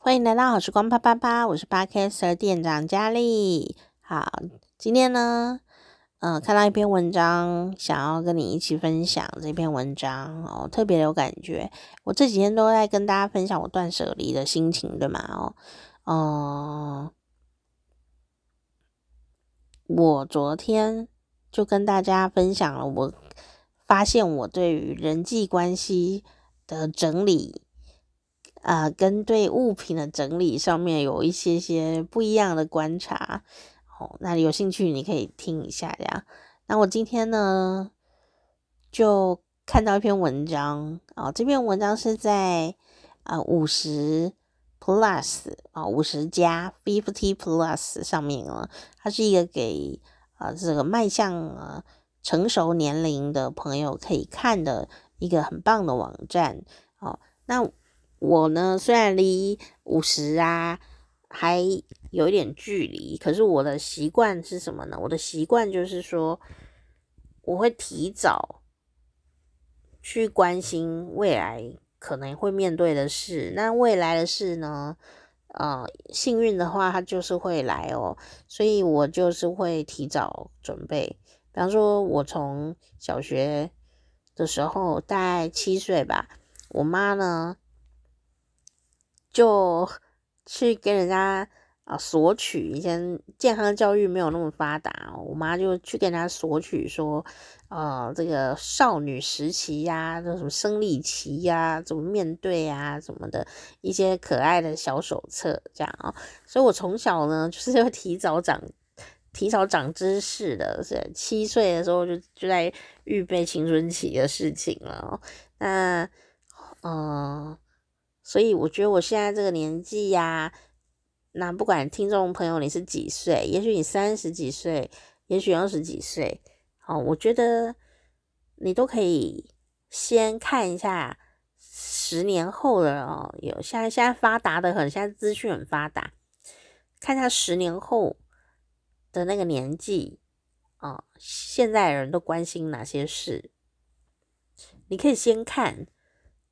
欢迎来到好时光啪啪啪，我是 Podcast 店长佳丽。好，今天呢，嗯、看到一篇文章，想要跟你一起分享这篇文章哦，特别有感觉。我这几天都在跟大家分享我断舍离的心情，对吗？哦，嗯、我昨天就跟大家分享了，我发现我对于人际关系的整理。啊、呃，跟对物品的整理上面有一些些不一样的观察，哦，那有兴趣你可以听一下呀。那我今天呢，就看到一篇文章啊、这篇文章是在啊五十 plus 啊五十加 fifty plus 上面了，它是一个给啊这个迈向啊成熟年龄的朋友可以看的一个很棒的网站，哦，那。我呢，虽然离五十啊还有一点距离，可是我的习惯是什么呢？我的习惯就是说，我会提早去关心未来可能会面对的事。那未来的事呢，呃，幸运的话，它就是会来哦。所以我就是会提早准备。比方说，我从小学的时候，大概七岁吧，我妈呢。就去跟人家啊索取，以前健康教育没有那么发达，我妈就去跟人家索取说，呃，这个少女时期呀，这什么生理期呀，怎么面对呀，什么的一些可爱的小手册，这样啊，所以我从小呢就是要提早长，提早长知识的，是七岁的时候就就在预备青春期的事情了，那嗯。所以我觉得我现在这个年纪呀、那不管听众朋友你是几岁，也许你三十几岁，也许二十几岁，好，我觉得你都可以先看一下十年后的哦，有现在现在发达的很，现在资讯很发达，看一下十年后的那个年纪啊，现在人都关心哪些事，你可以先看。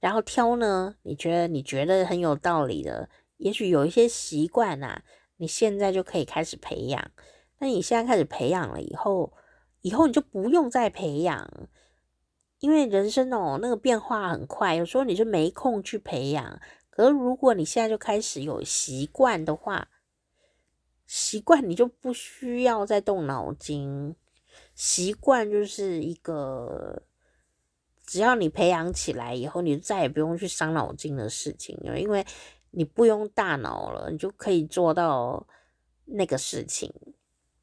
然后挑呢，你觉得你觉得很有道理的，也许有一些习惯呐，你现在就可以开始培养。那你现在开始培养了以后，以后你就不用再培养，因为人生哦，那个变化很快，有时候你就没空去培养。可是如果你现在就开始有习惯的话，习惯你就不需要再动脑筋，习惯就是一个。只要你培养起来以后，你就再也不用去伤脑筋的事情了，因为你不用大脑了，你就可以做到那个事情。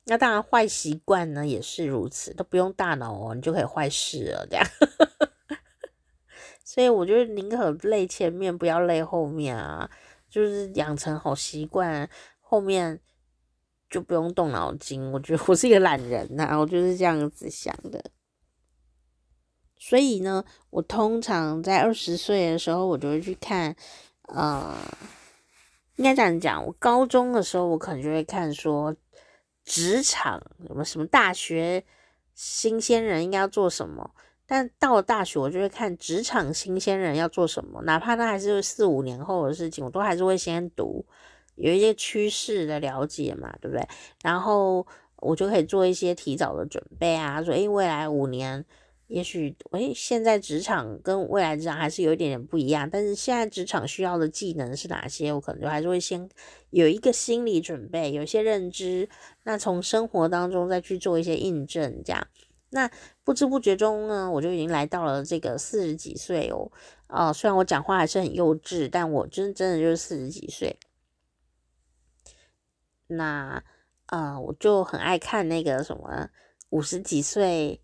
那当然，坏习惯呢也是如此，都不用大脑哦，你就可以坏事了，这样。所以我觉得宁可累前面，不要累后面啊，就是养成好习惯，后面就不用动脑筋。我觉得我是一个懒人呐，我就是这样子想的。所以呢，我通常在二十岁的时候，我就会去看，呃，应该这样讲，我高中的时候，我可能就会看说，职场什么什么大学新鲜人应该要做什么，但到了大学，我就会看职场新鲜人要做什么，哪怕那还是四五年后的事情，我都还是会先读，有一些趋势的了解嘛，对不对？然后我就可以做一些提早的准备啊，说，诶，未来五年。也许诶，现在职场跟未来职场还是有一点点不一样，但是现在职场需要的技能是哪些？我可能就还是会先有一个心理准备，有一些认知，那从生活当中再去做一些印证，这样，那不知不觉中呢，我就已经来到了这个四十几岁哦，啊、虽然我讲话还是很幼稚，但我真真的就是四十几岁。那啊、呃，我就很爱看那个什么五十几岁。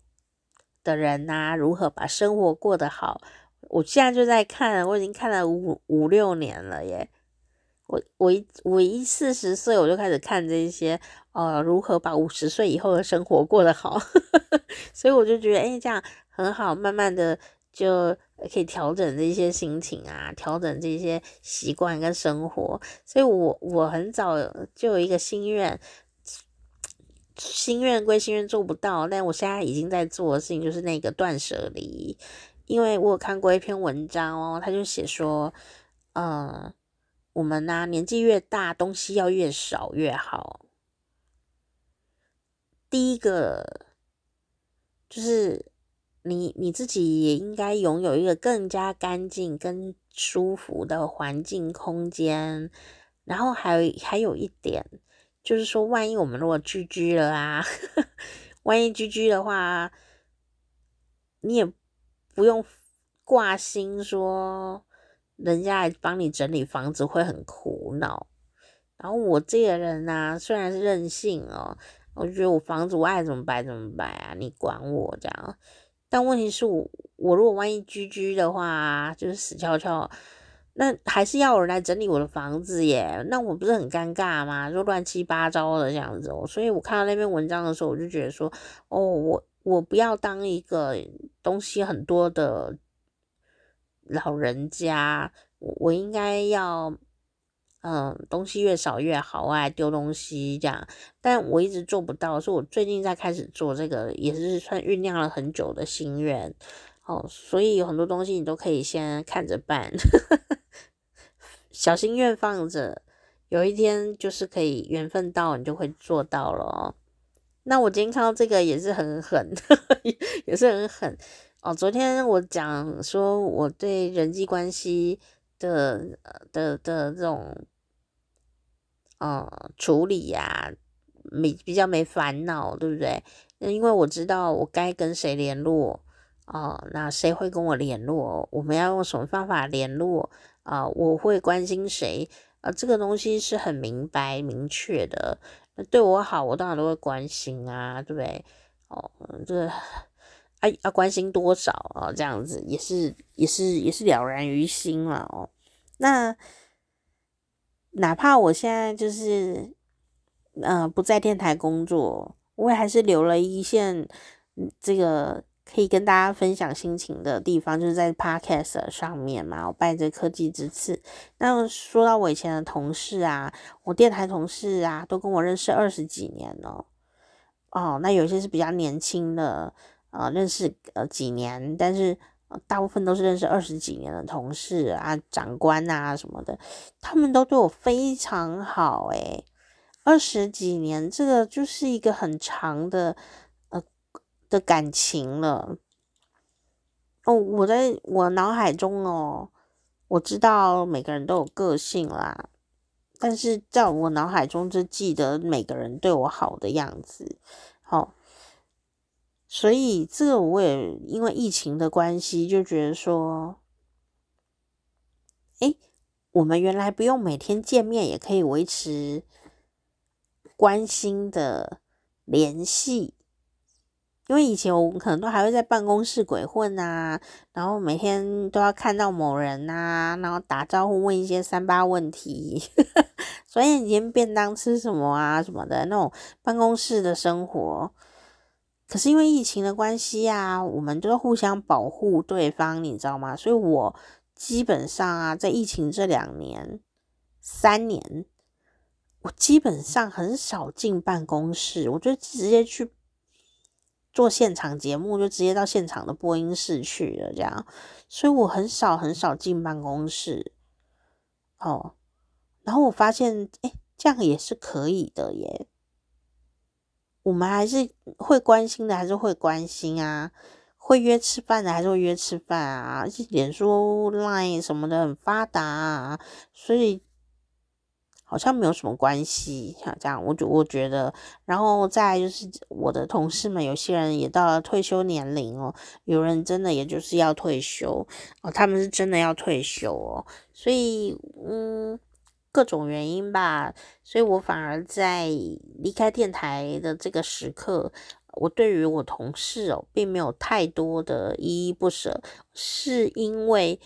的人呐、如何把生活过得好？我现在就在看，我已经看了五五六年了耶。我我一我一四十岁我就开始看这些，呃，如何把五十岁以后的生活过得好。所以我就觉得，哎，这样很好，慢慢的就可以调整这些心情啊，调整这些习惯跟生活。所以我我很早就有一个心愿。心愿归心愿做不到，但我现在已经在做的事情就是那个断舍离，因为我有看过一篇文章哦，他就写说，嗯，我们呢、年纪越大，东西要越少越好。第一个就是你你自己也应该拥有一个更加干净、跟舒服的环境空间。然后还有还有一点，就是说，万一我们如果居居了啊，万一居居的话，你也不用挂心说。人家来帮你整理房子会很苦恼，然后我这个人呢、啊，虽然是任性哦，我觉得我房子我爱怎么摆怎么摆啊，你管我这样。但问题是我，我如果万一居居的话，就是死翘翘，那还是要有人来整理我的房子耶，那我不是很尴尬吗？就乱七八糟的这样子哦。所以我看到那篇文章的时候，我就觉得说，哦，我我不要当一个东西很多的。老人家，我我应该要，嗯，东西越少越好，我爱丢东西这样，但我一直做不到，所以我最近在开始做这个，也是算酝酿了很久的心愿，哦，所以有很多东西你都可以先看着办，小心愿放着，有一天就是可以缘分到，你就会做到了哦。那我今天看到这个也是很狠，也是很狠。哦，昨天我讲说我对人际关系的的的这种呃处理呀，没比较没烦恼，对不对？因为我知道我该跟谁联络哦，那谁会跟我联络？我们要用什么方法联络啊？我会关心谁啊？这个东西是很明白明确的。对我好，我当然都会关心啊，对不对？哦，这个。啊，要关心多少啊？这样子也是也是也是了然于心了哦。那哪怕我现在就是呃不在电台工作，我也还是留了一线这个可以跟大家分享心情的地方，就是在 Podcast 上面嘛。我拜这科技之赐。那说到我以前的同事啊，我电台同事啊，都跟我认识二十几年了哦。那有些是比较年轻的。呃，认识呃几年，但是大部分都是认识二十几年的同事啊、长官啊什么的，他们都对我非常好诶，二十几年，这个就是一个很长的的感情了。哦，我在我脑海中哦，我知道每个人都有个性啦，但是在我脑海中就记得每个人对我好的样子，哦。所以这个我也因为疫情的关系，就觉得说，诶，我们原来不用每天见面也可以维持关心的联系，因为以前我们可能都还会在办公室鬼混啊，然后每天都要看到某人啊，然后打招呼问一些三八问题，所以你今天便当吃什么啊什么的那种办公室的生活。可是因为疫情的关系啊，我们都要互相保护对方，你知道吗？所以我基本上啊，在疫情这两年、三年，我基本上很少进办公室，我就直接去做现场节目，就直接到现场的播音室去了，这样。所以我很少很少进办公室。哦，然后我发现，哎，这样也是可以的耶。我们还是会关心的，还是会关心啊，会约吃饭的，还是会约吃饭啊。而且脸书、Line 什么的很发达啊，所以好像没有什么关系。像这样，我就我觉得，然后再就是我的同事们，有些人也到了退休年龄哦，有人真的也就是要退休哦，他们是真的要退休哦，所以嗯。各种原因吧，所以我反而在离开电台的这个时刻，我对于我同事哦，并没有太多的依依不舍，是因为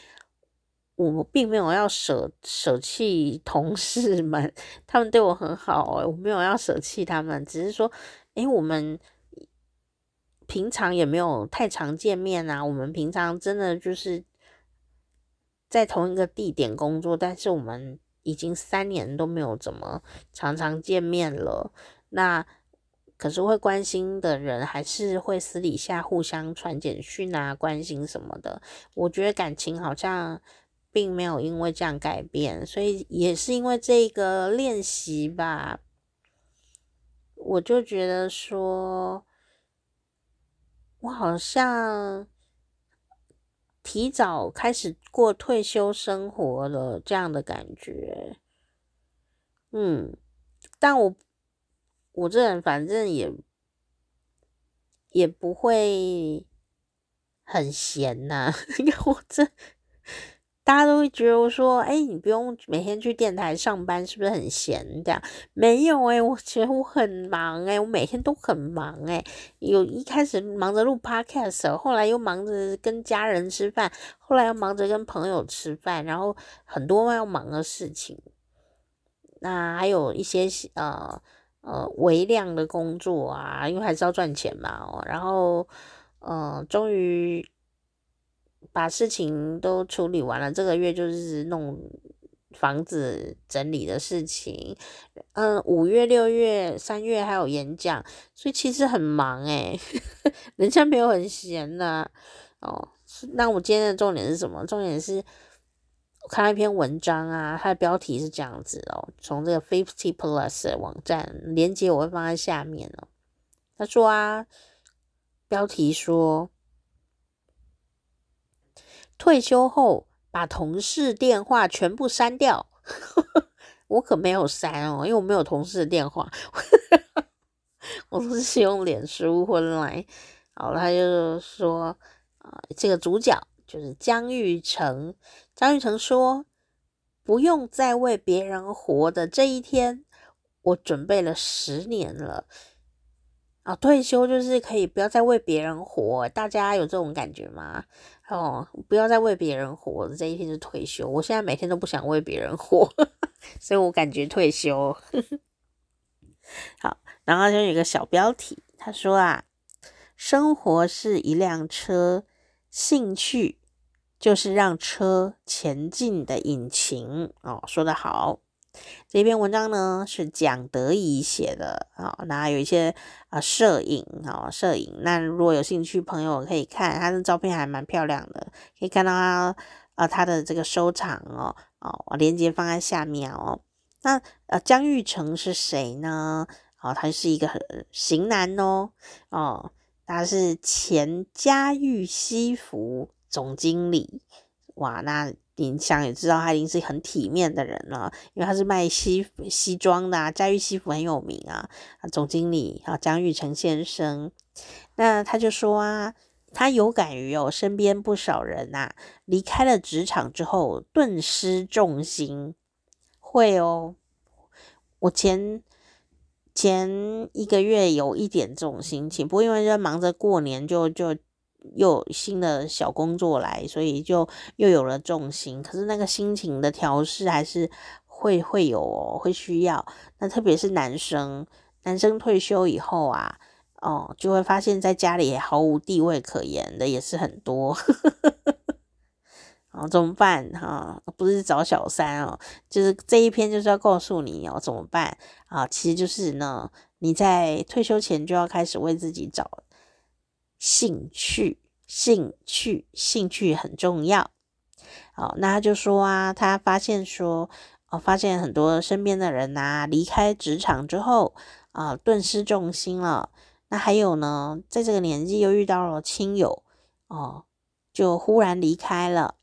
我并没有要舍舍弃同事们，他们对我很好，我没有要舍弃他们，只是说，诶，我们平常也没有太常见面啊，我们平常真的就是在同一个地点工作，但是我们。已经三年都没有怎么常常见面了，那可是会关心的人还是会私底下互相传简讯啊，关心什么的。我觉得感情好像并没有因为这样改变，所以也是因为这个练习吧，我就觉得说，我好像提早开始过退休生活了这样的感觉。嗯，但我我这人反正也也不会很闲呐、啊，因为我这。大家都会觉得我说，哎、你不用每天去电台上班，是不是很闲？这样没有哎、我其实我很忙哎、我每天都很忙哎、有一开始忙着录 podcast，后来又忙着跟家人吃饭，后来又忙着跟朋友吃饭，然后很多要忙的事情。那还有一些呃呃微量的工作啊，因为还是要赚钱嘛哦。然后呃，终于。把事情都处理完了，这个月就是弄房子整理的事情。嗯，五月、六月、三月还有演讲，所以其实很忙诶，人家没有很闲呐、哦，那我今天的重点是什么？重点是我看了一篇文章啊，它的标题是这样子哦，从这个 Fifty Plus 网站连接我会放在下面哦。他说啊，标题说。退休后把同事电话全部删掉，我可没有删哦，因为我没有同事的电话，我都是用脸书或来。好，他就说啊，这个主角就是江玉成。江玉成说：“不用再为别人活的这一天，我准备了十年了。”啊，退休就是可以不要再为别人活，大家有这种感觉吗？哦，不要再为别人活，这一天就退休。我现在每天都不想为别人活，所以我感觉退休。好，然后就有一个小标题，他说啊，生活是一辆车，兴趣就是让车前进的引擎。哦，说的好。这篇文章呢是蒋德怡写的啊，那有一些啊摄影啊摄影，那如果有兴趣朋友可以看，他的照片还蛮漂亮的，可以看到他啊他的这个收藏哦哦，链接放在下面哦。那呃姜育成是谁呢？哦，他是一个型男哦哦，他是前家喻西服总经理哇，那。你想也知道，他已经是很体面的人了，因为他是卖西西装的啊，家喻西服很有名啊。总经理啊，姜玉成先生，那他就说啊，他有感于哦，身边不少人呐、离开了职场之后顿失重心，会哦。我前前一个月有一点这种心情，不过因为在忙着过年，就就。又新的小工作来，所以就又有了重心。可是那个心情的调试还是会会有哦，会需要。那特别是男生，男生退休以后啊，哦，就会发现在家里也毫无地位可言的也是很多。哦，怎么办哈？不是找小三哦，就是这一篇就是要告诉你哦，怎么办啊？其实就是呢，你在退休前就要开始为自己找。兴趣，兴趣，兴趣很重要。好，那他就说啊，他发现说，哦，发现很多身边的人呐、离开职场之后啊，顿失重心了。那还有呢，在这个年纪又遇到了亲友，哦，就忽然离开了，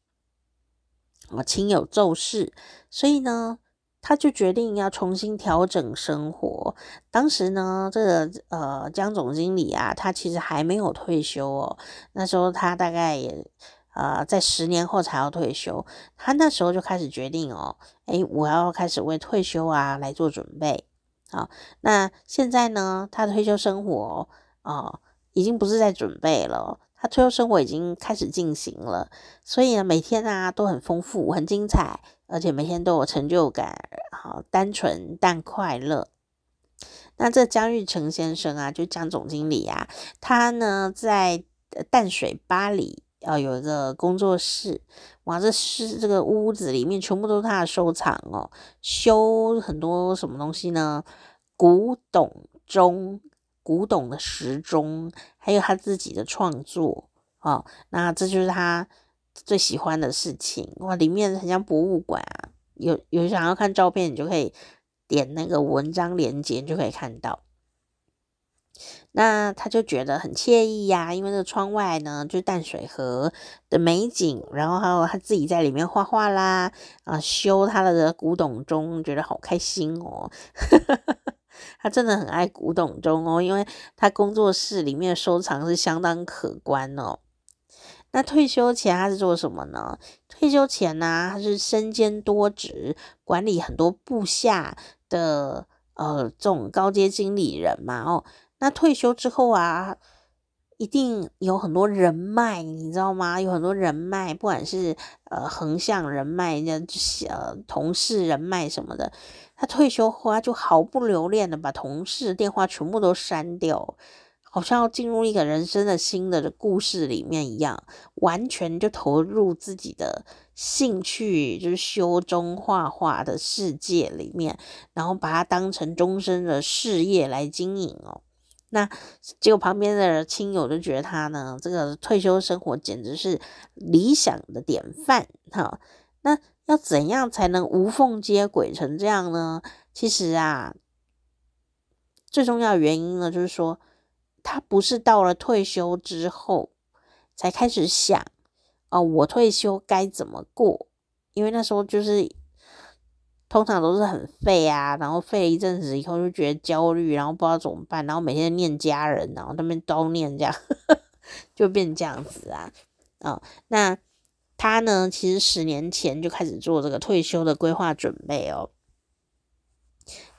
哦，亲友骤逝，所以呢。他就决定要重新调整生活。当时呢，这个呃江总经理啊，他其实还没有退休哦。那时候他大概也呃在十年后才要退休。他那时候就开始决定哦，诶，我要开始为退休啊来做准备。好，那现在呢，他的退休生活啊，呃，已经不是在准备了。他退休生活已经开始进行了，所以呢，每天啊都很丰富、很精彩，而且每天都有成就感，好单纯但快乐。那这姜玉成先生啊，就姜总经理啊，他呢在淡水巴里啊有一个工作室，哇，这是这个屋子里面全部都是他的收藏哦，修很多什么东西呢？古董钟。古董的时钟，还有他自己的创作，哦，那这就是他最喜欢的事情。哇，里面很像博物馆啊，有有想要看照片，你就可以点那个文章链接，就可以看到。那他就觉得很惬意呀、因为这窗外呢就淡水河的美景，然后还有他自己在里面画画啦，啊，修他的古董钟，觉得好开心哦。他真的很爱古董钟哦，因为他工作室里面的收藏是相当可观哦。那退休前他是做什么呢？退休前呢、他是身兼多职，管理很多部下的呃这种高阶经理人嘛哦。那退休之后啊，一定有很多人脉，你知道吗？有很多人脉，不管是呃横向人脉，人家呃同事人脉什么的。他退休后，他就毫不留恋的把同事电话全部都删掉，好像要进入一个人生的新的故事里面一样，完全就投入自己的兴趣，就是修中画画的世界里面，然后把它当成终身的事业来经营哦。那结果旁边的亲友就觉得他呢，这个退休生活简直是理想的典范哈。那要怎样才能无缝接轨成这样呢？其实啊，最重要的原因呢，就是说他不是到了退休之后才开始想哦，我退休该怎么过？因为那时候就是。通常都是很废啊，然后废了一阵子以后就觉得焦虑，然后不知道怎么办，然后每天念家人，然后他们都念这样，就变这样子啊。哦，那他呢，其实十年前就开始做这个退休的规划准备哦。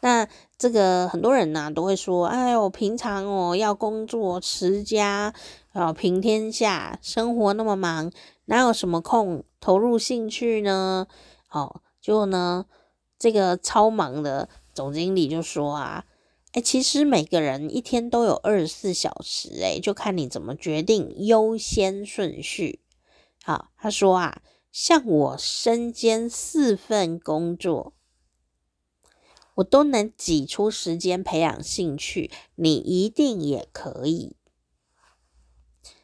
那这个很多人呢、都会说，哎呦，平常哦要工作持家啊，平天下，生活那么忙，哪有什么空投入兴趣呢？哦，就呢。这个超忙的总经理就说啊，哎，其实每个人一天都有二十四小时，哎，就看你怎么决定优先顺序。好，他说啊，像我身兼四份工作，我都能挤出时间培养兴趣，你一定也可以。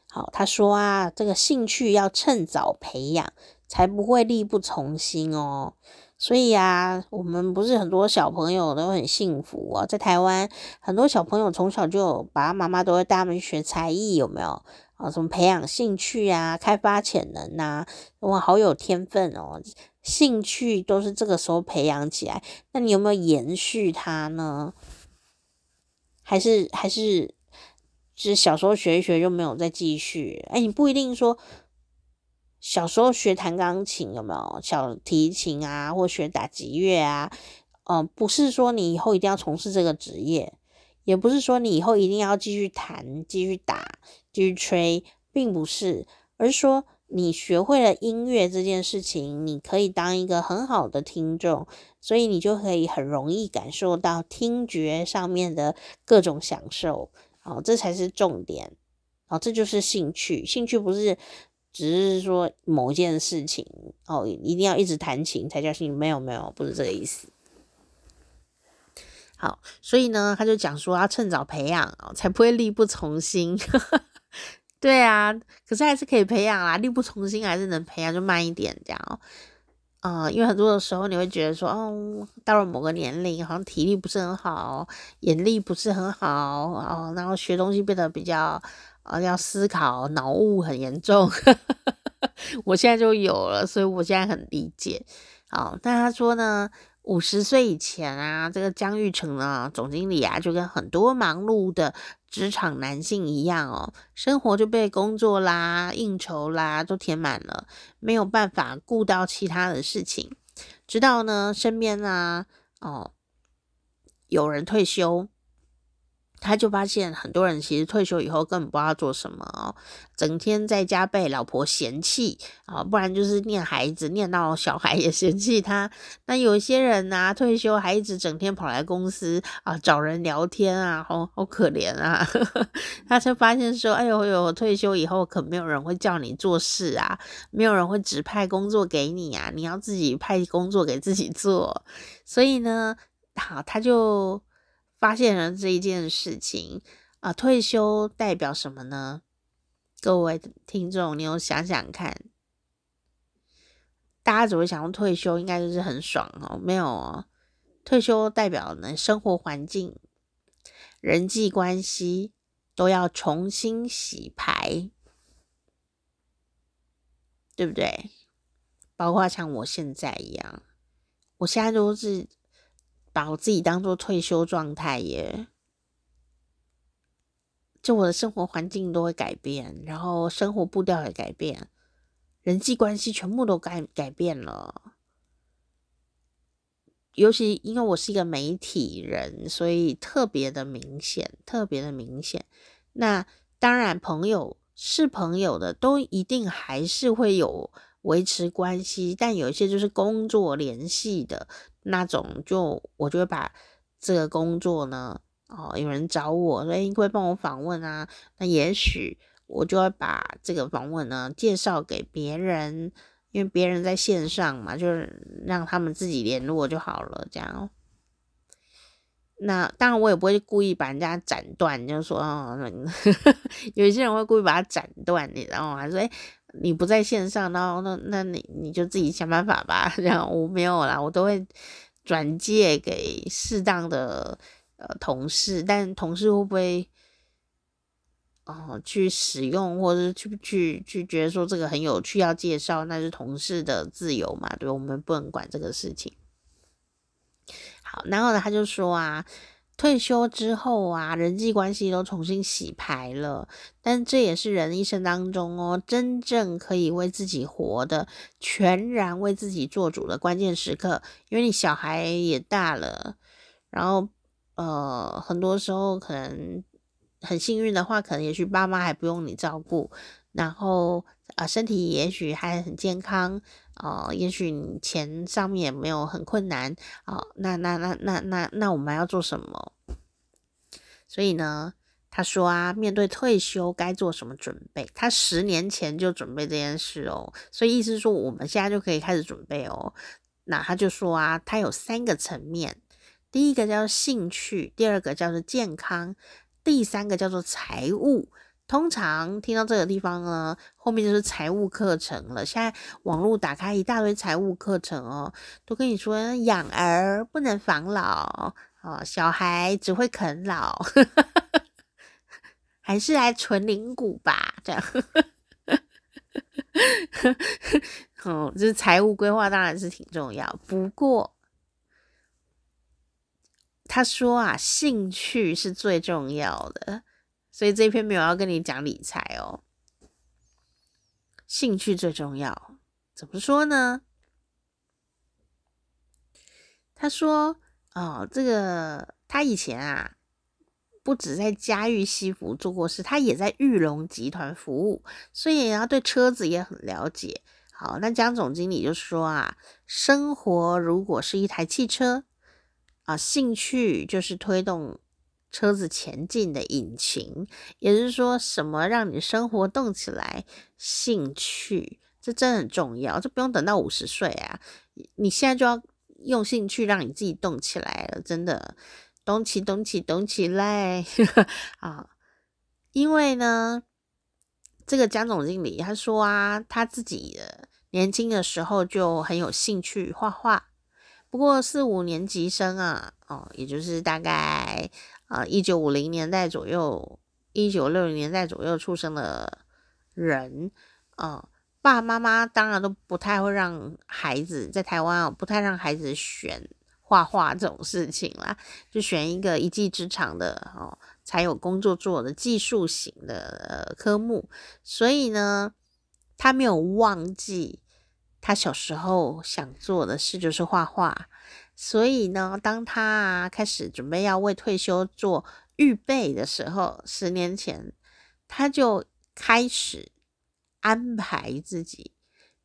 好，他说啊，这个兴趣要趁早培养，才不会力不从心哦。所以啊，我们不是很多小朋友都很幸福啊，在台湾很多小朋友从小就有爸爸妈妈都会带他们学才艺，有没有啊？什么培养兴趣啊，开发潜能呐，哇，好有天分哦！兴趣都是这个时候培养起来，那你有没有延续它呢？还是还是，就是小时候学一学就没有再继续？哎，你不一定说。小时候学弹钢琴有没有？小提琴啊，或学打击乐啊？嗯、呃，不是说你以后一定要从事这个职业，也不是说你以后一定要继续弹、继续打、继续吹，并不是，而是说你学会了音乐这件事情，你可以当一个很好的听众，所以你就可以很容易感受到听觉上面的各种享受。好，这才是重点。好，这就是兴趣，兴趣不是。只是说某件事情哦，一定要一直弹琴才叫兴趣？没有没有，不是这个意思。好，所以呢，他就讲说要趁早培养哦，才不会力不从心。对啊，可是还是可以培养啦，力不从心还是能培养，就慢一点这样哦。呃，因为很多的时候你会觉得说，哦，到了某个年龄，好像体力不是很好，眼力不是很好哦，然后学东西变得比较。啊，要思考，脑雾很严重，我现在就有了，所以我现在很理解。好，那他说呢，五十岁以前啊，这个江玉成啊，总经理啊，就跟很多忙碌的职场男性一样哦，生活就被工作啦、应酬啦都填满了，没有办法顾到其他的事情。直到呢，身边啊，哦，有人退休。他就发现很多人其实退休以后根本不知道做什么哦，整天在家被老婆嫌弃啊，不然就是念孩子，念到小孩也嫌弃他。那有些人呢，退休还一直整天跑来公司啊找人聊天啊，好好可怜啊。他才发现说，哎呦呦，退休以后可没有人会叫你做事啊，没有人会指派工作给你啊，你要自己派工作给自己做。所以呢，好，他就。发现了这一件事情啊，退休代表什么呢？各位听众，你有想想看，大家只会想要退休，应该就是很爽哦。没有哦，退休代表呢，生活环境、人际关系都要重新洗牌，对不对？包括像我现在一样，我现在都是把我自己当做退休状态耶。就我的生活环境都会改变，然后生活步调也改变，人际关系全部都改改变了。尤其因为我是一个媒体人，所以特别的明显，特别的明显。那当然，朋友是朋友的，都一定还是会有维持关系，但有一些就是工作联系的那种，就我就会把这个工作呢。哦，有人找我，所以会帮我访问啊。那也许我就会把这个访问呢介绍给别人，因为别人在线上嘛，就是让他们自己联络就好了。这样，那当然我也不会故意把人家斩断，就说，哦，有些人会故意把它斩断，你知道吗？说，哎，你不在线上，然后那那你你就自己想办法吧。这样我没有啦，我都会转借给适当的。呃，同事，但同事会不会哦、去使用，或者去去去觉得说这个很有趣要介绍，那是同事的自由嘛？对，我们不能管这个事情。好，然后呢，他就说啊，退休之后啊，人际关系都重新洗牌了，但这也是人一生当中哦，真正可以为自己活的，全然为自己做主的关键时刻，因为你小孩也大了，然后。呃，很多时候可能很幸运的话，可能也许爸妈还不用你照顾，然后啊、身体也许还很健康，呃，也许你钱上面也没有很困难啊、呃，那那那那那那我们还要做什么？所以呢，他说啊，面对退休该做什么准备？他十年前就准备这件事哦，所以意思是说我们现在就可以开始准备哦。那他就说啊，他有三个层面。第一个叫兴趣，第二个叫做健康，第三个叫做财务。通常听到这个地方呢，后面就是财务课程了。现在网络打开一大堆财务课程哦，都跟你说养儿不能防老哦，小孩只会啃老，还是来存零股吧，这样。哦，就是财务规划当然是挺重要，不过。他说啊，兴趣是最重要的，所以这篇没有要跟你讲理财哦。兴趣最重要，怎么说呢？他说，哦，这个他以前啊，不止在嘉裕西服做过事，他也在裕隆集团服务，所以他对车子也很了解。好，那江总经理就说啊，生活如果是一台汽车。啊，兴趣就是推动车子前进的引擎，也就是说，什么让你生活动起来？兴趣，这真的很重要，这不用等到五十岁啊，你现在就要用兴趣让你自己动起来了，真的，动起，动起，动起来 啊！因为呢，这个江总经理他说啊，他自己年轻的时候就很有兴趣画画。不过四五年级生啊，哦，也就是大概啊一九五零年代左右，一九六零年代左右出生的人，啊，爸爸妈妈当然都不太会让孩子在台湾啊，不太让孩子选画画这种事情啦，就选一个一技之长的哦，才有工作做的技术型的科目，所以呢，他没有忘记。他小时候想做的事就是画画，所以呢，当他开始准备要为退休做预备的时候，十年前他就开始安排自己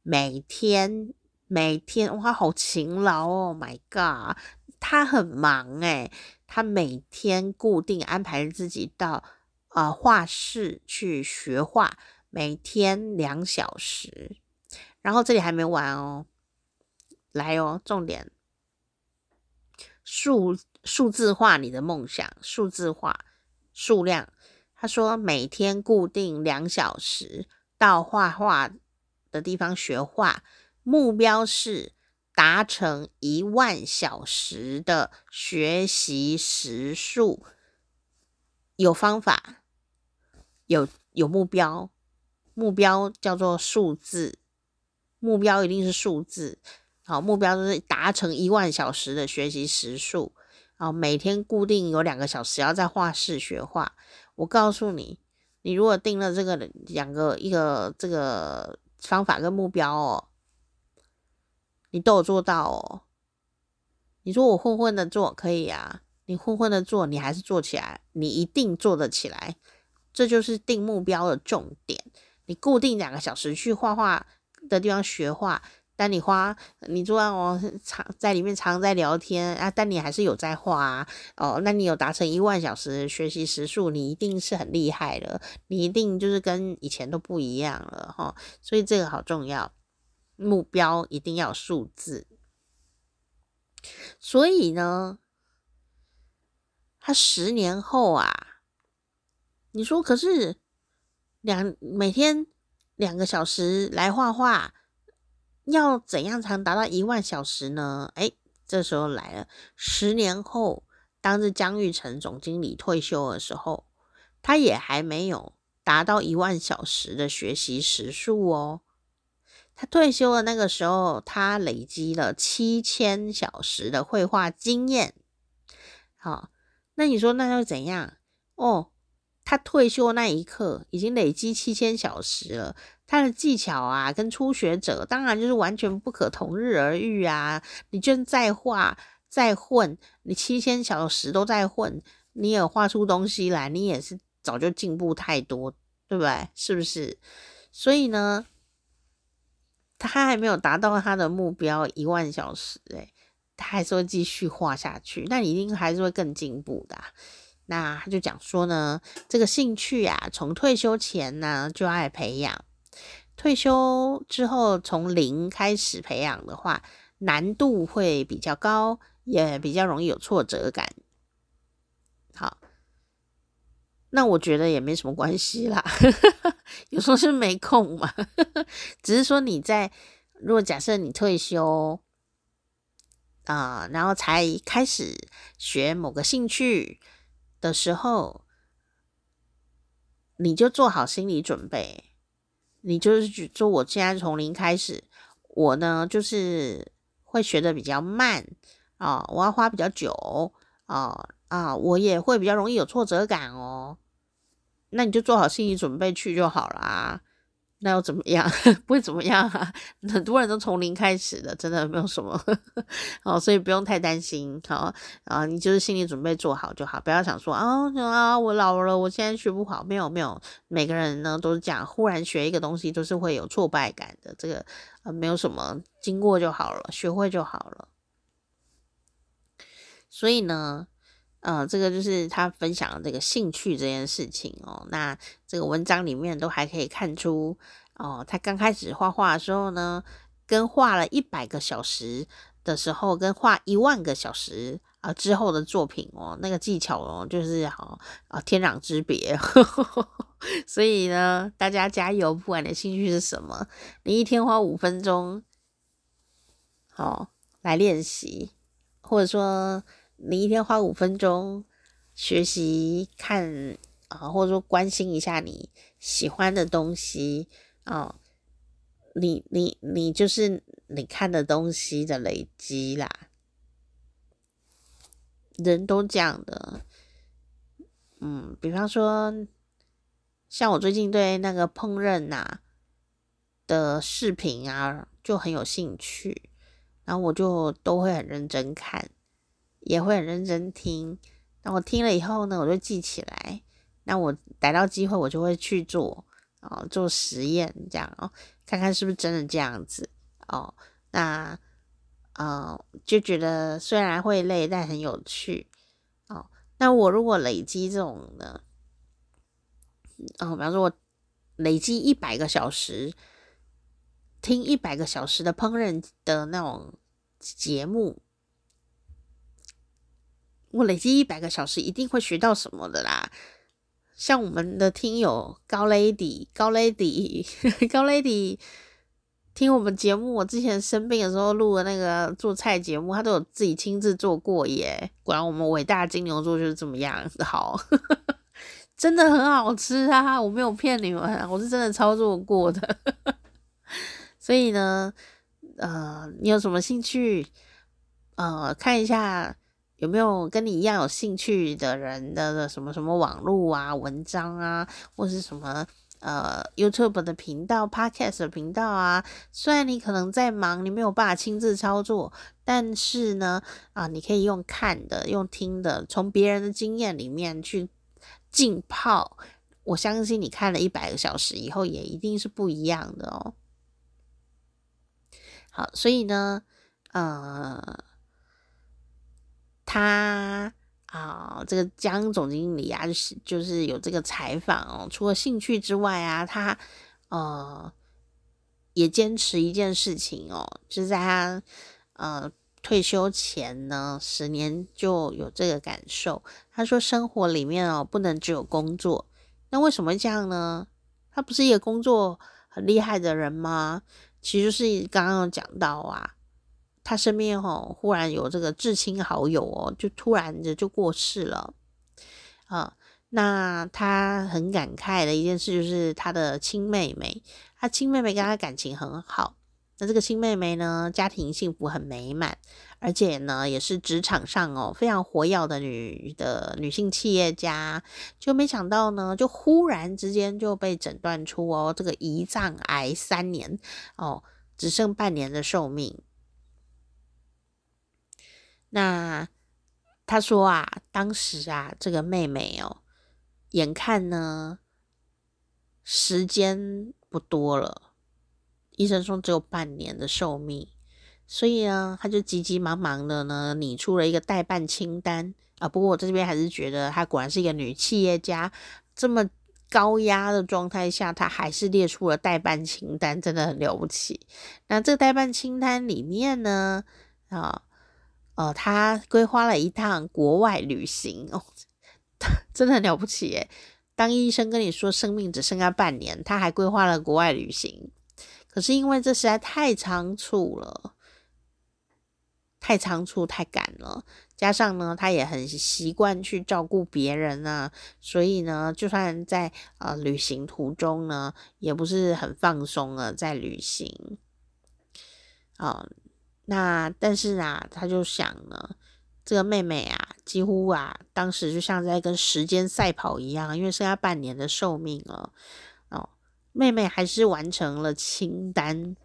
每天每天哇，好勤劳哦！My God，他很忙诶，他每天固定安排自己到呃画室去学画，每天两小时。然后这里还没完哦，来哦，重点，数数字化你的梦想，数字化数量。他说每天固定两小时到画画的地方学画，目标是达成一万小时的学习时数，有方法，有有目标，目标叫做数字，目标一定是数字。好，目标就是达成一万小时的学习时数。然后，每天固定有两个小时要在画室学画。我告诉你，你如果定了这个两个一个这个方法跟目标哦。你都有做到哦。你说我混混的做可以啊，你混混的做，你还是做起来，你一定做得起来。这就是定目标的重点。你固定两个小时去画画的地方学画，但你花你做完哦，常在里面常在聊天啊，但你还是有在画啊。哦，那你有达成一万小时学习时数，你一定是很厉害的，你一定就是跟以前都不一样了哈。所以这个好重要。目标一定要数字，所以呢，他十年后啊，你说可是两每天两个小时来画画，要怎样才能达到一万小时呢？哎，这时候来了，十年后，当着姜玉成总经理退休的时候，他也还没有达到一万小时的学习时数哦。他退休的那个时候，他累积了七千小时的绘画经验。好，那你说那又怎样？哦，他退休那一刻已经累积七千小时了，他的技巧啊，跟初学者当然就是完全不可同日而语啊！你就算再画再混，你七千小时都在混，你也画出东西来，你也是早就进步太多，对不对？是不是？所以呢？他还没有达到他的目标一万小时，诶，他还是会继续画下去，那你一定还是会更进步的。那他就讲说呢，这个兴趣啊，从退休前呢就爱培养，退休之后从零开始培养的话，难度会比较高，也比较容易有挫折感。好。那我觉得也没什么关系啦，有时候是没空嘛，只是说你在如果假设你退休啊、然后才开始学某个兴趣的时候，你就做好心理准备，你就是就我现在从零开始，我呢就是会学的比较慢啊、我要花比较久啊啊，我也会比较容易有挫折感哦。那你就做好心理准备去就好啦。那又怎么样？不会怎么样啊。很多人都从零开始的，真的没有什么。好，所以不用太担心。好啊，你就是心理准备做好就好，不要想说啊啊，我老了，我现在学不好。没有没有，每个人呢都是这样，忽然学一个东西都是会有挫败感的。这个啊，没有什么，经过就好了，学会就好了。所以呢。呃，这个就是他分享的这个兴趣这件事情哦。那这个文章里面都还可以看出哦，他刚开始画画的时候呢，跟画了一百个小时的时候，跟画一万个小时啊之后的作品哦，那个技巧哦，就是好啊天壤之别。所以呢，大家加油，不管你的兴趣是什么，你一天花五分钟，好、来练习，或者说。你一天花五分钟学习看啊，或者说关心一下你喜欢的东西啊，你你你就是你看的东西的累积啦。人都这样的，嗯，比方说，像我最近对那个烹饪呐的视频啊就很有兴趣，然后我就都会很认真看。也会很认真听，那我听了以后呢，我就记起来。那我逮到机会，我就会去做哦，做实验这样哦，看看是不是真的这样子哦。那呃，就觉得虽然会累，但很有趣哦。那我如果累积这种呢，哦，比方说我累积一百个小时，听一百个小时的烹饪的那种节目。我累积一百个小时，一定会学到什么的啦。像我们的听友高 lady、高 lady、高 lady，听我们节目，我之前生病的时候录的那个做菜节目，他都有自己亲自做过耶。果然我们伟大金牛座就是这么样好，真的很好吃啊！我没有骗你们，我是真的操作过的。所以呢，呃，你有什么兴趣？呃，看一下有没有跟你一样有兴趣的人的什么什么网络啊、文章啊，或是什么呃 YouTube 的频道、Podcast 的频道啊。虽然你可能在忙，你没有办法亲自操作，但是呢，啊、你可以用看的、用听的，从别人的经验里面去浸泡。我相信你看了一百个小时以后，也一定是不一样的哦。好，所以呢，呃，他啊、这个江总经理啊，就是就是有这个采访哦。除了兴趣之外啊，他呃也坚持一件事情哦，就是在他呃退休前呢，十年就有这个感受。他说，生活里面哦，不能只有工作。那为什么这样呢？他不是一个工作很厉害的人吗？其实是刚刚有讲到啊，他身边哦，忽然有这个至亲好友哦，就突然的就过世了啊。那他很感慨的一件事就是他的亲妹妹，他亲妹妹跟他感情很好。那这个亲妹妹呢，家庭幸福很美满，而且呢，也是职场上哦非常活跃的女的女性企业家。就没想到呢，就忽然之间就被诊断出哦，这个胰脏癌三年哦，只剩半年的寿命。那他说啊，当时啊，这个妹妹哦，眼看呢时间不多了。医生说只有半年的寿命，所以呢，他就急急忙忙的呢拟出了一个待办清单啊。不过我这边还是觉得，她果然是一个女企业家，这么高压的状态下，她还是列出了待办清单，真的很了不起。那这个待办清单里面呢，啊，呃，他规划了一趟国外旅行哦，真的很了不起耶。当医生跟你说生命只剩下半年，他还规划了国外旅行。可是因为这实在太仓促了，太仓促，太赶了，加上呢，他也很习惯去照顾别人啊，所以呢，就算在呃旅行途中呢，也不是很放松了，在旅行。啊、那但是啊，他就想呢，这个妹妹啊，几乎啊，当时就像在跟时间赛跑一样，因为剩下半年的寿命了。哦妹妹还是完成了清单，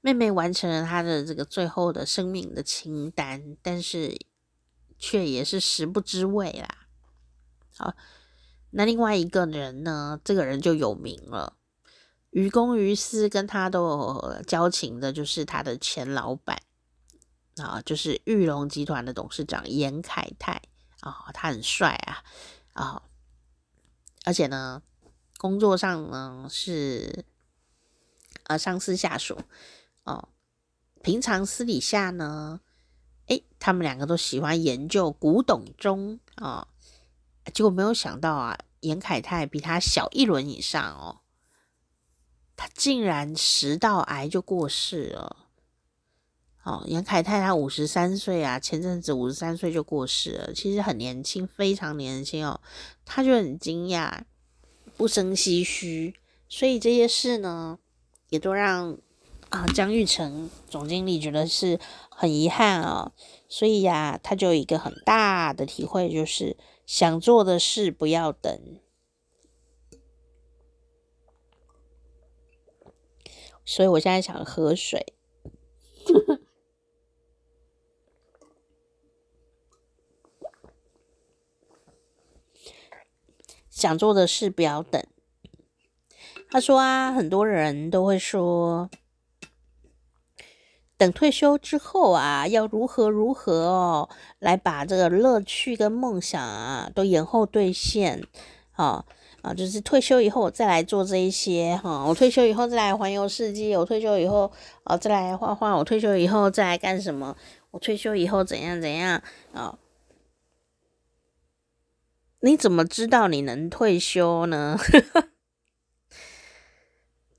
妹妹完成了她的这个最后的生命的清单，但是却也是食不知味啦。好，那另外一个人呢？这个人就有名了，于公于私跟他都有交情的，就是他的前老板啊，就是玉龙集团的董事长严凯泰啊，他很帅啊啊。而且呢，工作上呢是呃上司下属哦，平常私底下呢，诶，他们两个都喜欢研究古董钟啊，结果没有想到啊，严凯泰比他小一轮以上哦，他竟然食道癌就过世了。哦，严凯泰他五十三岁啊，前阵子五十三岁就过世了，其实很年轻，非常年轻哦。他就很惊讶，不生唏嘘，所以这些事呢，也都让啊江玉成总经理觉得是很遗憾啊、所以呀、他就有一个很大的体会，就是想做的事不要等。所以我现在想喝水。想做的事不要等。他说啊，很多人都会说，等退休之后啊，要如何如何哦，来把这个乐趣跟梦想啊都延后兑现。好啊，就是退休以后我再来做这一些哈，我退休以后再来环游世界，我退休以后啊再来画画，我退休以后再来干什么？我退休以后怎样怎样啊？你怎么知道你能退休呢？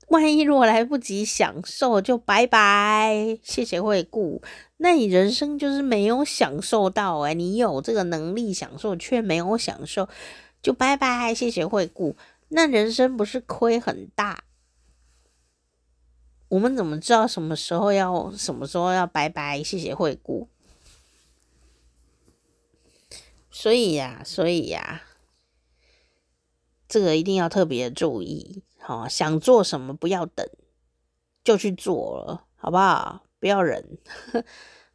万一如果来不及享受，就拜拜，谢谢惠顾。那你人生就是没有享受到哎，你有这个能力享受，却没有享受，就拜拜，谢谢惠顾。那人生不是亏很大？我们怎么知道什么时候要什么时候要拜拜？谢谢惠顾。所以呀，所以呀，这个一定要特别注意。好，想做什么不要等，就去做了，好不好？不要忍。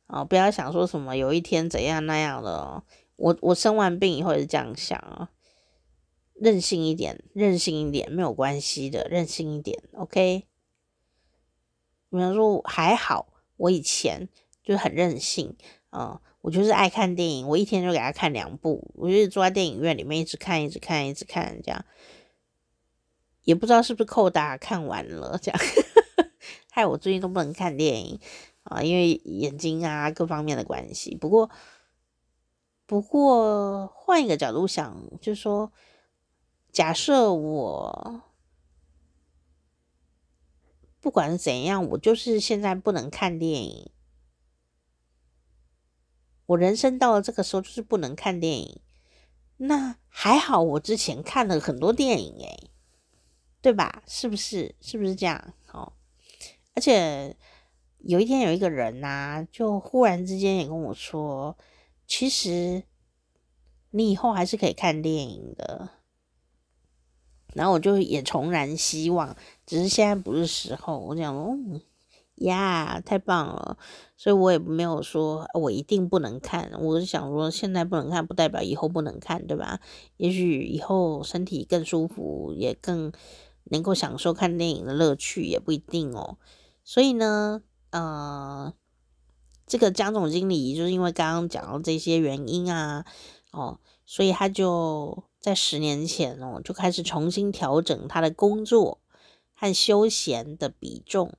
啊，不要想说什么有一天怎样那样的。我我生完病以后也是这样想啊，任性一点，任性一点没有关系的，任性一点，OK。比方说还好，我以前就很任性啊，我就是爱看电影，我一天就给他看两部，我就坐在电影院里面一直看，一直看，一直看，这样也不知道是不是扣打看完了，这样 害我最近都不能看电影啊，因为眼睛啊各方面的关系。不过，不过换一个角度想，就是说，假设我。不管怎样，我就是现在不能看电影。我人生到了这个时候，就是不能看电影。那还好，我之前看了很多电影，诶，对吧？是不是？是不是这样？哦，而且有一天有一个人呐，就忽然之间也跟我说，其实你以后还是可以看电影的。然后我就也重燃希望，只是现在不是时候。我讲哦呀，太棒了，所以我也没有说我一定不能看。我是想说，现在不能看，不代表以后不能看，对吧？也许以后身体更舒服，也更能够享受看电影的乐趣，也不一定哦。所以呢，呃，这个江总经理就是因为刚刚讲到这些原因啊，哦，所以他就。在十年前哦，就开始重新调整他的工作和休闲的比重，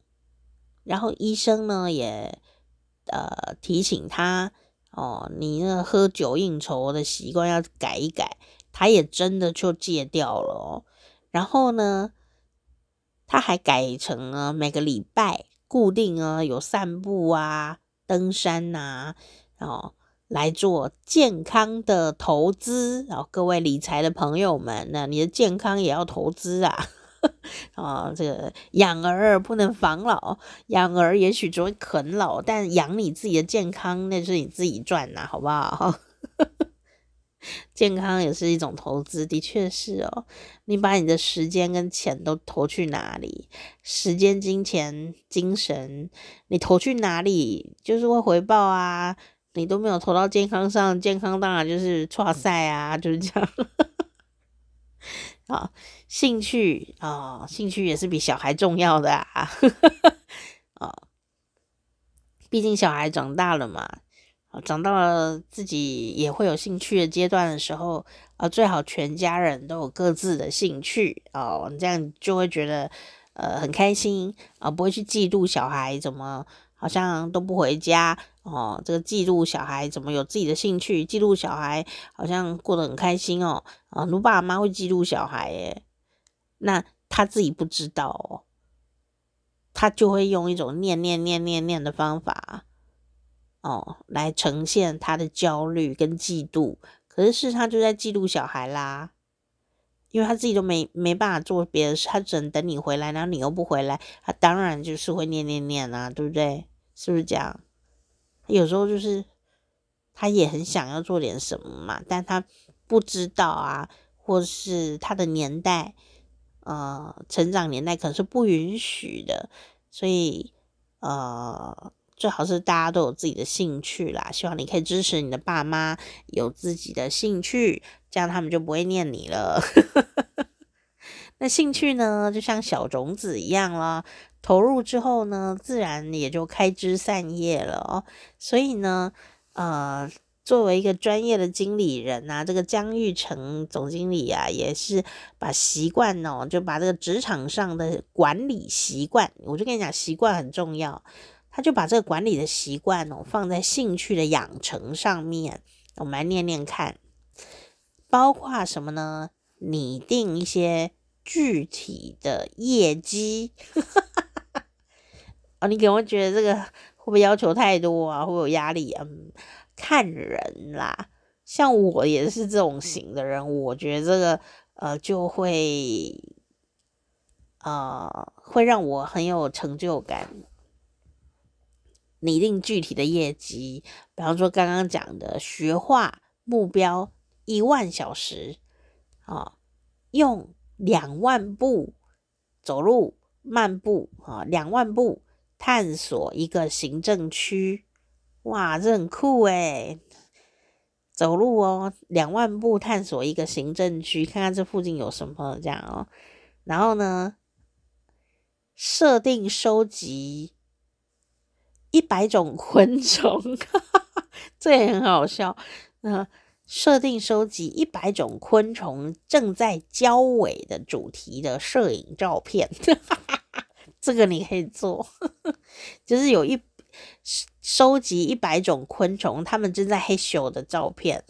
然后医生呢也呃提醒他哦，你那喝酒应酬的习惯要改一改，他也真的就戒掉了。然后呢，他还改成了每个礼拜固定啊有散步啊、登山呐，哦。来做健康的投资，然后各位理财的朋友们，那你的健康也要投资啊！啊，这个养儿不能防老，养儿也许只会啃老，但养你自己的健康，那是你自己赚呐，好不好？健康也是一种投资，的确是哦。你把你的时间跟钱都投去哪里？时间、金钱、精神，你投去哪里，就是会回报啊。你都没有投到健康上，健康当然就是挫赛啊，就是这样。啊，兴趣啊，兴趣也是比小孩重要的啊。啊，毕竟小孩长大了嘛，啊，长到了自己也会有兴趣的阶段的时候，啊，最好全家人都有各自的兴趣哦，这样就会觉得呃很开心啊，不会去嫉妒小孩怎么。好像都不回家哦，这个嫉妒小孩怎么有自己的兴趣？嫉妒小孩好像过得很开心哦，啊，如爸妈会嫉妒小孩耶，那他自己不知道哦，他就会用一种念念念念念的方法哦，来呈现他的焦虑跟嫉妒，可是事实上就在嫉妒小孩啦。因为他自己都没没办法做别的事，他只能等你回来，然后你又不回来，他当然就是会念念念啊，对不对？是不是这样？有时候就是他也很想要做点什么嘛，但他不知道啊，或是他的年代，呃，成长年代可能是不允许的，所以呃。最好是大家都有自己的兴趣啦，希望你可以支持你的爸妈有自己的兴趣，这样他们就不会念你了。那兴趣呢，就像小种子一样啦，投入之后呢，自然也就开枝散叶了哦。所以呢，呃，作为一个专业的经理人啊，这个江玉成总经理啊，也是把习惯哦，就把这个职场上的管理习惯，我就跟你讲，习惯很重要。他就把这个管理的习惯哦放在兴趣的养成上面，我们来念念看，包括什么呢？拟定一些具体的业绩。啊，你可能觉得这个会不会要求太多啊？会有压力啊？嗯，看人啦，像我也是这种型的人，我觉得这个呃就会呃会让我很有成就感。拟定具体的业绩，比方说刚刚讲的学画目标一万小时啊，用两万步走路漫步啊，两万步。探索一个行政区，哇，这很酷诶，走路哦，两万步探索一个行政区，看看这附近有什么这样哦。然后呢，设定收集一百种昆虫，这也很好笑。那设定收集一百种昆虫正在交尾的主题的摄影照片。这个你可以做，就是有一收集一百种昆虫，它们正在嘿咻的照片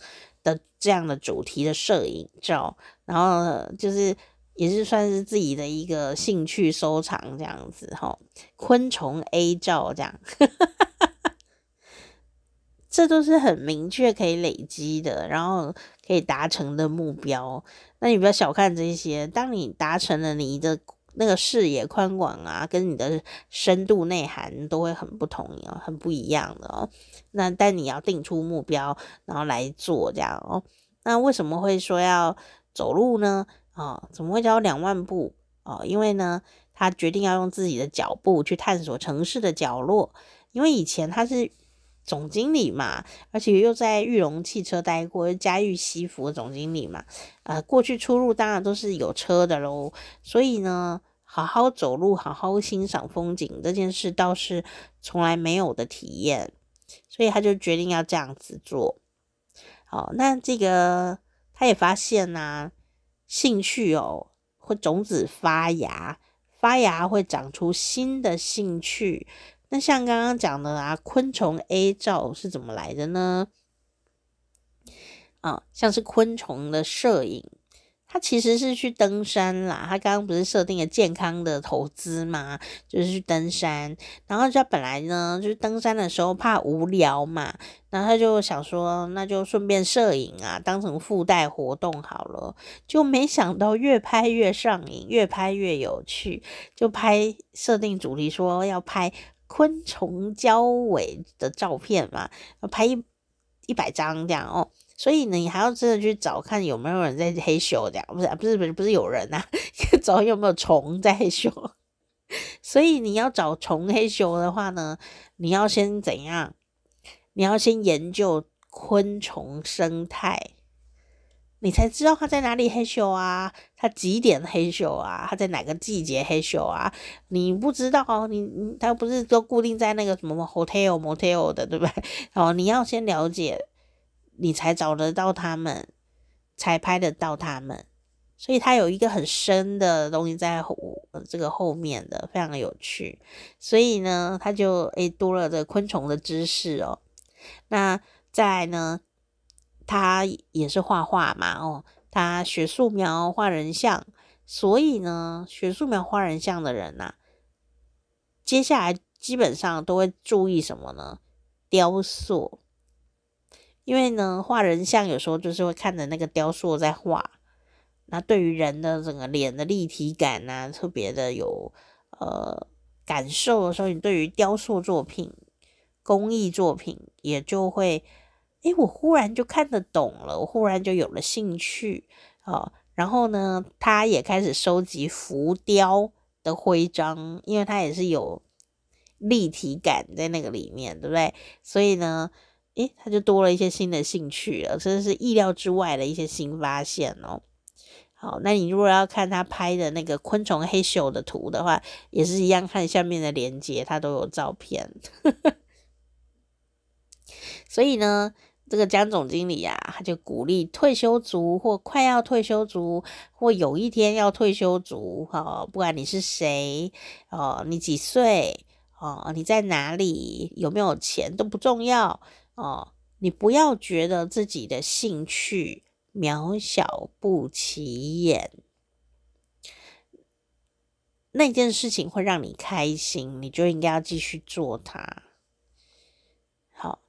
的这样的主题的摄影照，然后就是也是算是自己的一个兴趣收藏这样子哈。昆虫 A 照这样，这都是很明确可以累积的，然后可以达成的目标。那你不要小看这些，当你达成了你的。那个视野宽广啊，跟你的深度内涵都会很不同哦，很不一样的哦。那但你要定出目标，然后来做这样哦。那为什么会说要走路呢？啊、哦，怎么会叫两万步？哦，因为呢，他决定要用自己的脚步去探索城市的角落。因为以前他是总经理嘛，而且又在裕隆汽车待过，嘉裕西服的总经理嘛，呃，过去出入当然都是有车的喽。所以呢，好好走路，好好欣赏风景这件事倒是从来没有的体验，所以他就决定要这样子做。好，那这个他也发现呢、啊，兴趣哦，会种子发芽，发芽会长出新的兴趣。那像刚刚讲的啊，昆虫 A 照是怎么来的呢？啊，像是昆虫的摄影，它其实是去登山啦。他刚刚不是设定了健康的投资吗？就是去登山，然后他本来呢，就是登山的时候怕无聊嘛，然后他就想说，那就顺便摄影啊，当成附带活动好了。就没想到越拍越上瘾，越拍越有趣，就拍设定主题说要拍。昆虫交尾的照片嘛，拍一一百张这样哦，所以呢，你还要真的去找看有没有人在嘿咻这样，不是不是不是不是有人呐，找有没有虫在嘿咻，所以你要找虫嘿咻的话呢，你要先怎样？你要先研究昆虫生态。你才知道它在哪里嘿咻啊，它几点嘿咻啊，它在哪个季节嘿咻啊？你不知道哦，你你它不是都固定在那个什么 hotel motel 的，对不对？哦，你要先了解，你才找得到他们，才拍得到他们。所以它有一个很深的东西在后这个后面的，非常的有趣。所以呢，它就诶多了这昆虫的知识哦。那再呢？他也是画画嘛，哦，他学素描、画人像，所以呢，学素描、画人像的人呐、接下来基本上都会注意什么呢？雕塑，因为呢，画人像有时候就是会看着那个雕塑在画，那对于人的整个脸的立体感啊，特别的有呃感受的时候，你对于雕塑作品、工艺作品也就会。诶，我忽然就看得懂了，我忽然就有了兴趣啊。然后呢，他也开始收集浮雕的徽章，因为他也是有立体感在那个里面，对不对？所以呢，诶，他就多了一些新的兴趣了，真的是意料之外的一些新发现哦。好，那你如果要看他拍的那个昆虫黑秀的图的话，也是一样，看下面的链接，他都有照片。所以呢。这个江总经理呀、啊，他就鼓励退休族或快要退休族，或有一天要退休族，哈，不管你是谁，哦，你几岁，哦，你在哪里，有没有钱都不重要，哦，你不要觉得自己的兴趣渺小不起眼，那件事情会让你开心，你就应该要继续做它。好，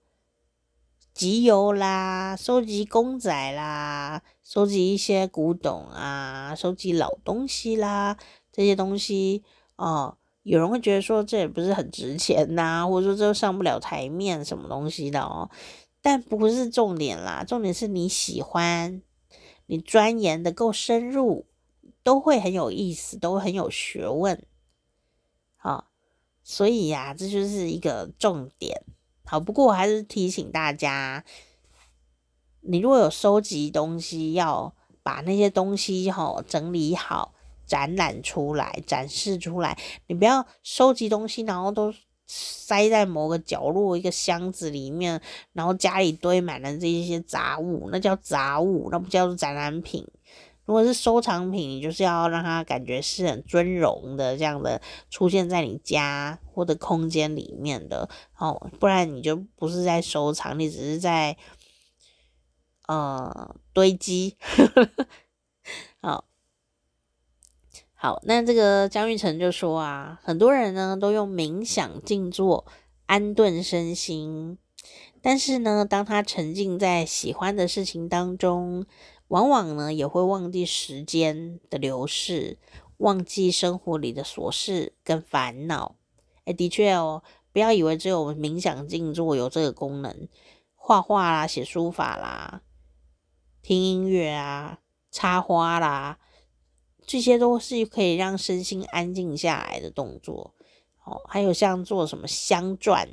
集邮啦，收集公仔啦，收集一些古董啊，收集老东西啦，这些东西哦。有人会觉得说，这也不是很值钱呐、或者说这上不了台面什么东西的哦，但不是重点啦，重点是你喜欢，你钻研的够深入，都会很有意思，都很有学问，好，所以呀、这就是一个重点。好，不过我还是提醒大家，你如果有收集东西，要把那些东西哈整理好。展览出来，展示出来。你不要收集东西，然后都塞在某个角落一个箱子里面，然后家里堆满了这些杂物，那叫杂物，那不叫做展览品。如果是收藏品，你就是要让它感觉是很尊荣的，这样的出现在你家或者空间里面的哦，不然你就不是在收藏，你只是在呃堆积。好。好，那这个江玉成就说啊，很多人呢都用冥想静坐安顿身心，但是呢，当他沉浸在喜欢的事情当中，往往呢也会忘记时间的流逝，忘记生活里的琐事跟烦恼。诶，的确哦，不要以为只有冥想静坐有这个功能，画画啦、写书法啦、听音乐啊、插花啦。这些都是可以让身心安静下来的动作，哦，还有像做什么香篆，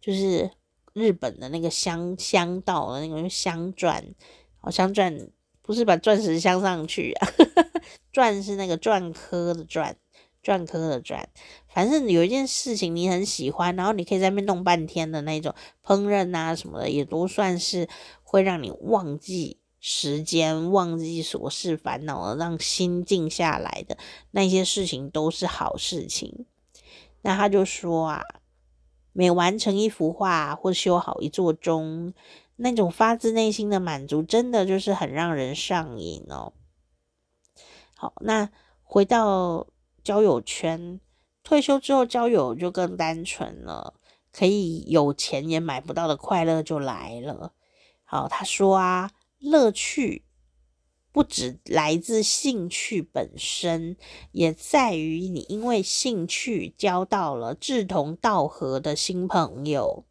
就是日本的那个香香道的那个香篆，好像钻不是把钻石镶上去啊，钻是那个篆刻的篆，篆刻的篆，反正有一件事情你很喜欢，然后你可以在那边弄半天的那种烹饪啊什么的，也都算是会让你忘记。时间忘记琐事烦恼了，让心静下来的那些事情都是好事情。那他就说啊，每完成一幅画或修好一座钟，那种发自内心的满足，真的就是很让人上瘾哦。好，那回到交友圈，退休之后交友就更单纯了，可以有钱也买不到的快乐就来了。好，他说啊。乐趣不只来自兴趣本身，也在于你因为兴趣交到了志同道合的新朋友。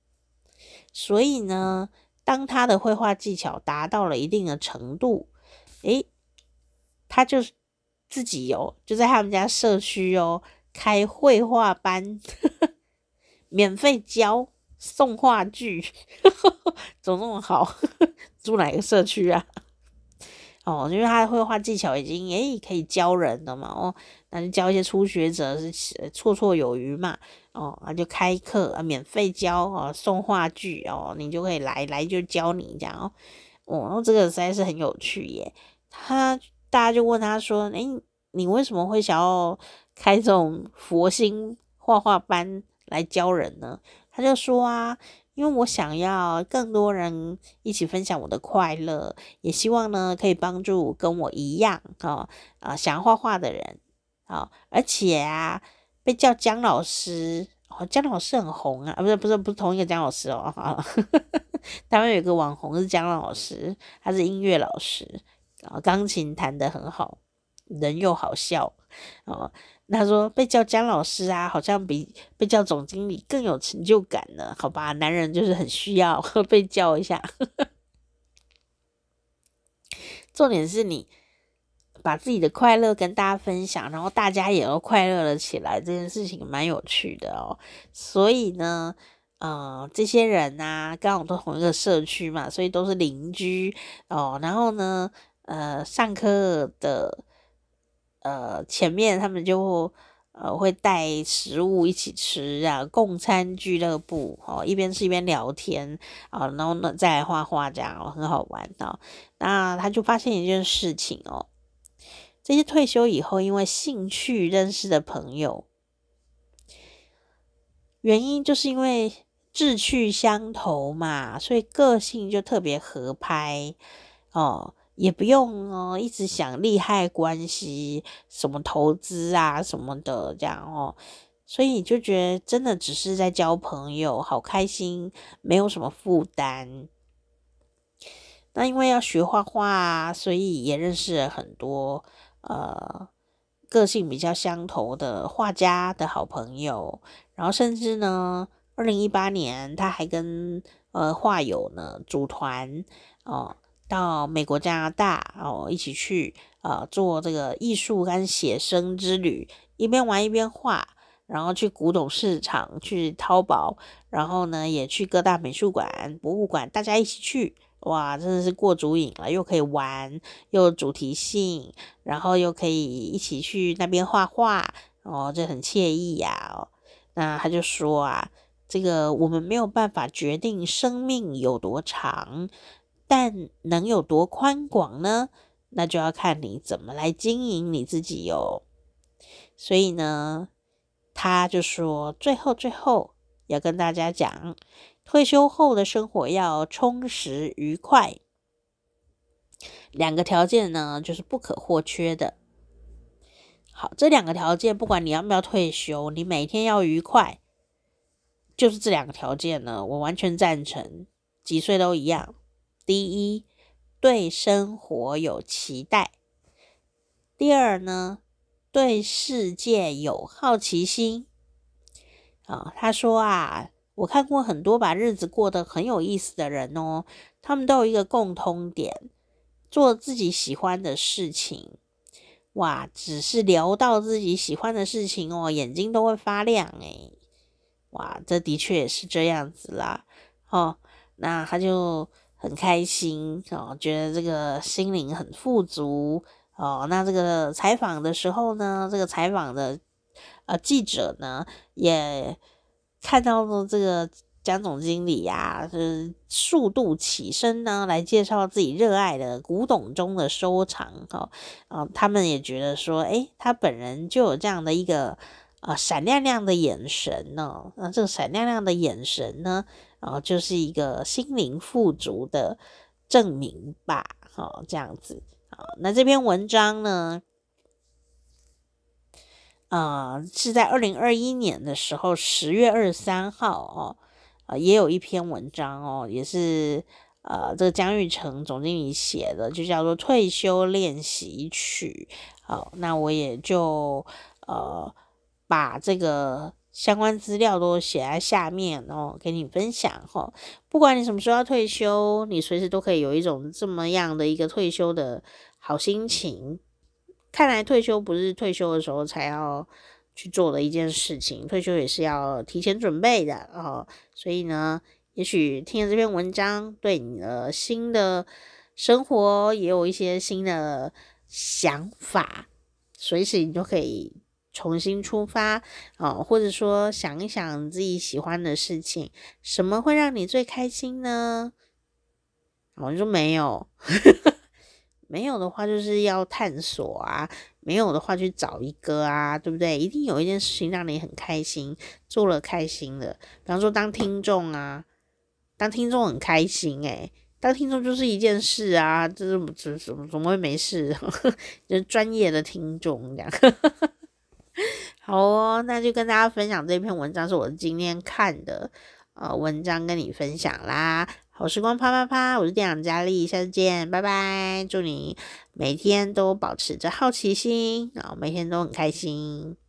所以呢，当他的绘画技巧达到了一定的程度，诶，他就自己有就在他们家社区哦开绘画班，呵 呵免费教。送画具，怎么那么好？住哪个社区啊？哦，因为他绘画技巧已经诶、欸、可以教人了嘛。哦，那就教一些初学者是绰绰有余嘛。哦，那就开课啊，免费教啊，送画具哦，你就可以来来就教你这样哦。哦，然后这个实在是很有趣耶。他大家就问他说：“诶、你为什么会想要开这种佛心画画班来教人呢？”他就说啊，因为我想要更多人一起分享我的快乐，也希望呢可以帮助跟我一样啊啊想要画画的人啊，而且啊被叫姜老师哦，姜老师很红啊，不是不是不是同一个姜老师哦，啊，台湾有一个网红是姜老师，他是音乐老师啊，钢琴弹得很好，人又好笑哦。他说被叫姜老师啊，好像比被叫总经理更有成就感呢。好吧，男人就是很需要 被叫一下。重点是你把自己的快乐跟大家分享，然后大家也都快乐了起来，这件事情蛮有趣的哦。所以呢，呃，这些人啊，刚好都同一个社区嘛，所以都是邻居哦。然后呢，呃，上课的。呃，前面他们就呃会带食物一起吃啊，共餐俱乐部哦，一边吃一边聊天啊，然后呢再来画画这样，很好玩哦。那他就发现一件事情哦，这些退休以后因为兴趣认识的朋友，原因就是因为志趣相投嘛，所以个性就特别合拍哦。也不用哦，一直想利害关系，什么投资啊什么的这样哦，所以就觉得真的只是在交朋友，好开心，没有什么负担。那因为要学画画啊，所以也认识了很多呃个性比较相投的画家的好朋友，然后甚至呢，二零一八年他还跟呃画友呢组团哦。到美国、加拿大哦，一起去呃做这个艺术跟写生之旅，一边玩一边画，然后去古董市场、去淘宝，然后呢也去各大美术馆、博物馆，大家一起去，哇，真的是过足瘾了，又可以玩，又主题性，然后又可以一起去那边画画，哦，这很惬意呀，那他就说啊，这个我们没有办法决定生命有多长。但能有多宽广呢？那就要看你怎么来经营你自己哟。所以呢，他就说，最后最后要跟大家讲，退休后的生活要充实愉快，两个条件呢，就是不可或缺的。好，这两个条件，不管你要不要退休，你每天要愉快，就是这两个条件呢，我完全赞成，几岁都一样。第一，对生活有期待；第二呢，对世界有好奇心。啊，他说啊，我看过很多把日子过得很有意思的人哦，他们都有一个共通点，做自己喜欢的事情。哇，只是聊到自己喜欢的事情哦，眼睛都会发亮诶。哇，这的确也是这样子啦。哦，那他就。很开心哦，觉得这个心灵很富足哦。那这个采访的时候呢，这个采访的呃记者呢，也看到了这个江总经理呀，就是数度起身呢，来介绍自己热爱的古董中的收藏哈。啊，他们也觉得说，诶，他本人就有这样的一个啊闪亮亮的眼神呢。那这个闪亮亮的眼神呢，啊就是一个心灵富足的证明吧，好，这样子，好，那这篇文章呢，啊，是在二零二一年的时候，十月二十三号哦，呃，也有一篇文章哦，也是呃，这个江玉成总经理写的，就叫做《退休练习曲》。好，那我也就呃把这个。相关资料都写在下面哦，给你分享哈。不管你什么时候要退休，你随时都可以有一种这么样的一个退休的好心情。看来退休不是退休的时候才要去做的一件事情，退休也是要提前准备的哦。所以呢，也许听了这篇文章，对你的新的生活也有一些新的想法，随时你都可以。重新出发啊，或者说想一想自己喜欢的事情，什么会让你最开心呢？我说没有，没有的话就是要探索啊，没有的话去找一个啊，对不对？一定有一件事情让你很开心，做了开心的，比方说当听众啊，当听众很开心诶、当听众就是一件事啊，这是怎怎么怎么会没事？就是专业的听众这样。好哦，那就跟大家分享这篇文章，是我今天看的呃文章，跟你分享啦。好时光啪啪啪，我是店长佳丽，下次见，拜拜。祝你每天都保持着好奇心，然后每天都很开心。